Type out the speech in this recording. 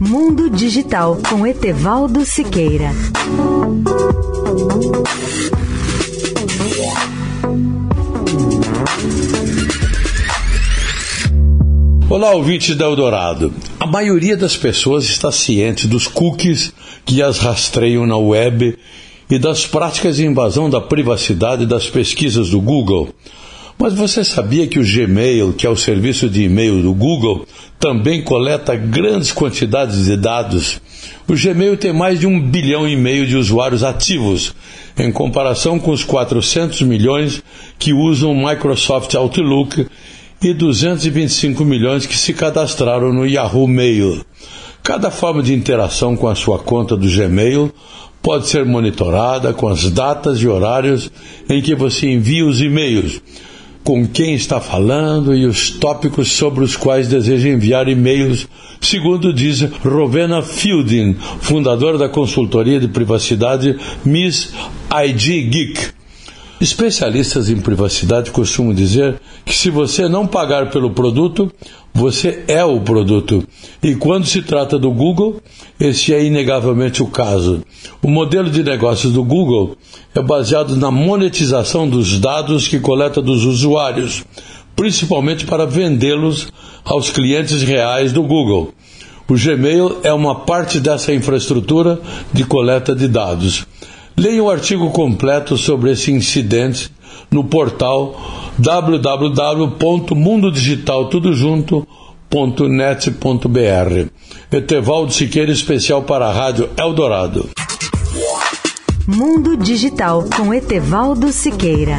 Mundo Digital com Etevaldo Siqueira. Olá, ouvintes da Eldorado. A maioria das pessoas está ciente dos cookies que as rastreiam na web e das práticas de invasão da privacidade das pesquisas do Google. Mas você sabia que o Gmail, que é o serviço de e-mail do Google, também coleta grandes quantidades de dados? O Gmail tem mais de um bilhão e meio de usuários ativos, em comparação com os 400 milhões que usam o Microsoft Outlook e 225 milhões que se cadastraram no Yahoo Mail. Cada forma de interação com a sua conta do Gmail pode ser monitorada com as datas e horários em que você envia os e-mails, com quem está falando e os tópicos sobre os quais deseja enviar e-mails, segundo diz Rowena Fielding, fundadora da consultoria de privacidade Miss ID Geek. Especialistas em privacidade costumam dizer que se você não pagar pelo produto, você é o produto. E quando se trata do Google, esse é inegavelmente o caso. O modelo de negócios do Google é baseado na monetização dos dados que coleta dos usuários, principalmente para vendê-los aos clientes reais do Google. O Gmail é uma parte dessa infraestrutura de coleta de dados. Leia o artigo completo sobre esse incidente no portal www.mundodigitaltudojunto.net.br. Etevaldo Siqueira, especial para a Rádio Eldorado. Mundo Digital com Etevaldo Siqueira.